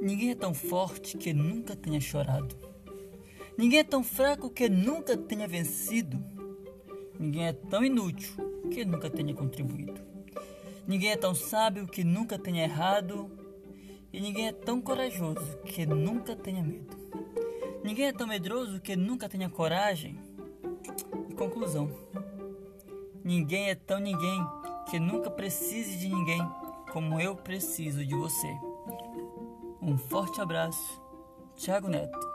Ninguém é tão forte que nunca tenha chorado. Ninguém é tão fraco que nunca tenha vencido. Ninguém é tão inútil que nunca tenha contribuído. Ninguém é tão sábio que nunca tenha errado. E ninguém é tão corajoso que nunca tenha medo. Ninguém é tão medroso que nunca tenha coragem. E conclusão: ninguém é tão ninguém que nunca precise de ninguém como eu preciso de você. Um forte abraço, Thiago Neto.